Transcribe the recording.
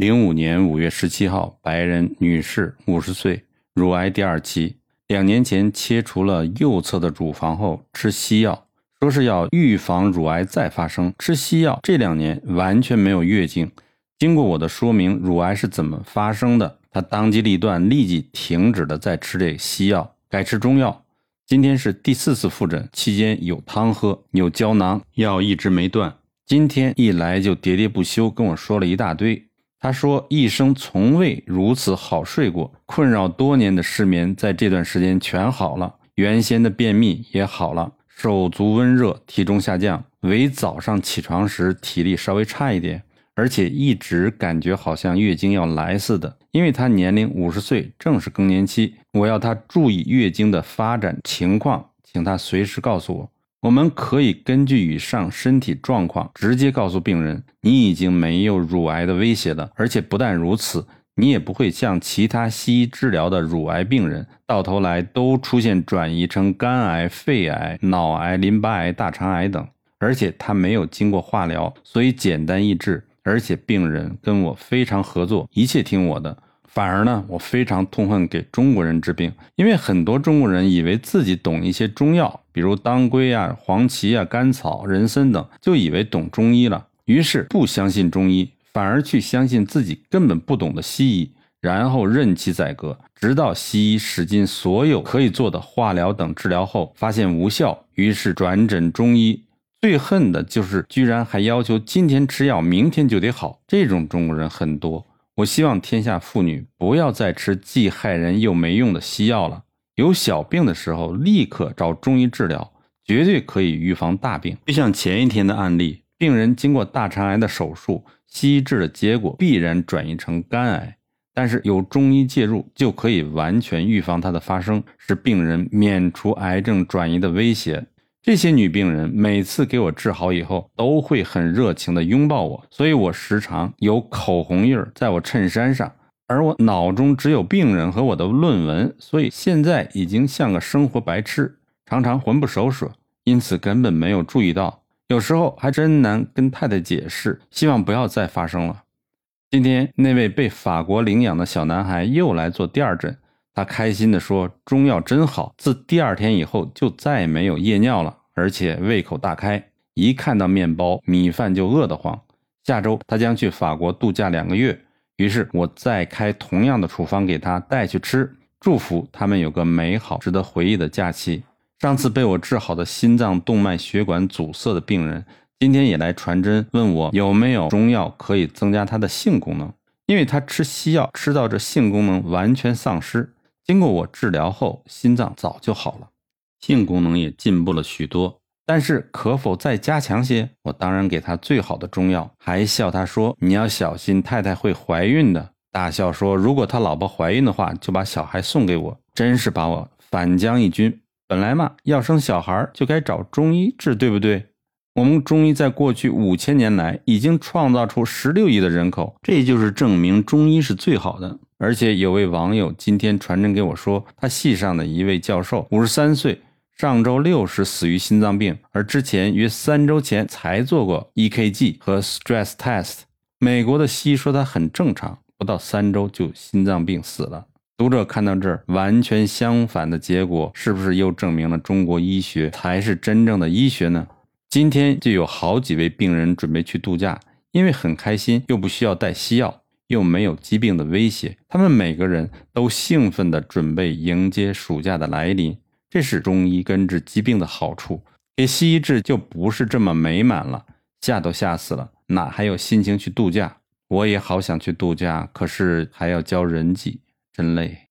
零五年五月十七号，白人女士，五十岁，乳癌第二期，两年前切除了右侧的乳房后吃西药，说是要预防乳癌再发生。吃西药这两年完全没有月经。经过我的说明，乳癌是怎么发生的，她当机立断，立即停止了再吃这西药，改吃中药。今天是第四次复诊，期间有汤喝，有胶囊，药一直没断。今天一来就喋喋不休，跟我说了一大堆。他说一生从未如此好睡过，困扰多年的失眠在这段时间全好了，原先的便秘也好了，手足温热，体重下降，唯早上起床时体力稍微差一点。而且一直感觉好像月经要来似的，因为他年龄五十岁，正是更年期。我要他注意月经的发展情况，请他随时告诉我。我们可以根据以上身体状况，直接告诉病人，你已经没有乳癌的威胁了。而且不但如此，你也不会像其他西医治疗的乳癌病人，到头来都出现转移成肝癌、肺癌、脑癌、淋巴癌、大肠癌等。而且他没有经过化疗，所以简单易治。而且病人跟我非常合作，一切听我的。反而呢，我非常痛恨给中国人治病，因为很多中国人以为自己懂一些中药，比如当归啊、黄芪啊、甘草、人参等，就以为懂中医了，于是不相信中医，反而去相信自己根本不懂的西医，然后任其宰割，直到西医使尽所有可以做的化疗等治疗后，发现无效，于是转诊中医。最恨的就是，居然还要求今天吃药，明天就得好。这种中国人很多。我希望天下妇女不要再吃既害人又没用的西药了。有小病的时候，立刻找中医治疗，绝对可以预防大病。就像前一天的案例，病人经过大肠癌的手术，西医治的结果必然转移成肝癌，但是有中医介入，就可以完全预防它的发生，使病人免除癌症转移的威胁。这些女病人每次给我治好以后，都会很热情地拥抱我，所以我时常有口红印儿在我衬衫上，而我脑中只有病人和我的论文，所以现在已经像个生活白痴，常常魂不守舍，因此根本没有注意到，有时候还真难跟太太解释，希望不要再发生了。今天那位被法国领养的小男孩又来做第二诊。他开心地说：“中药真好，自第二天以后就再也没有夜尿了，而且胃口大开，一看到面包、米饭就饿得慌。下周他将去法国度假两个月，于是我再开同样的处方给他带去吃，祝福他们有个美好、值得回忆的假期。上次被我治好的心脏动脉血管阻塞的病人，今天也来传真问我有没有中药可以增加他的性功能，因为他吃西药吃到这性功能完全丧失。”经过我治疗后，心脏早就好了，性功能也进步了许多。但是可否再加强些？我当然给他最好的中药，还笑他说：“你要小心，太太会怀孕的。”大笑说：“如果他老婆怀孕的话，就把小孩送给我。”真是把我反将一军。本来嘛，要生小孩就该找中医治，对不对？我们中医在过去五千年来已经创造出十六亿的人口，这就是证明中医是最好的。而且有位网友今天传真给我说，他系上的一位教授五十三岁，上周六时死于心脏病，而之前约三周前才做过 EKG 和 stress test。美国的西医说他很正常，不到三周就心脏病死了。读者看到这儿，完全相反的结果，是不是又证明了中国医学才是真正的医学呢？今天就有好几位病人准备去度假，因为很开心，又不需要带西药。又没有疾病的威胁，他们每个人都兴奋地准备迎接暑假的来临。这是中医根治疾病的好处，给西医治就不是这么美满了。吓都吓死了，哪还有心情去度假？我也好想去度假，可是还要教人际，真累。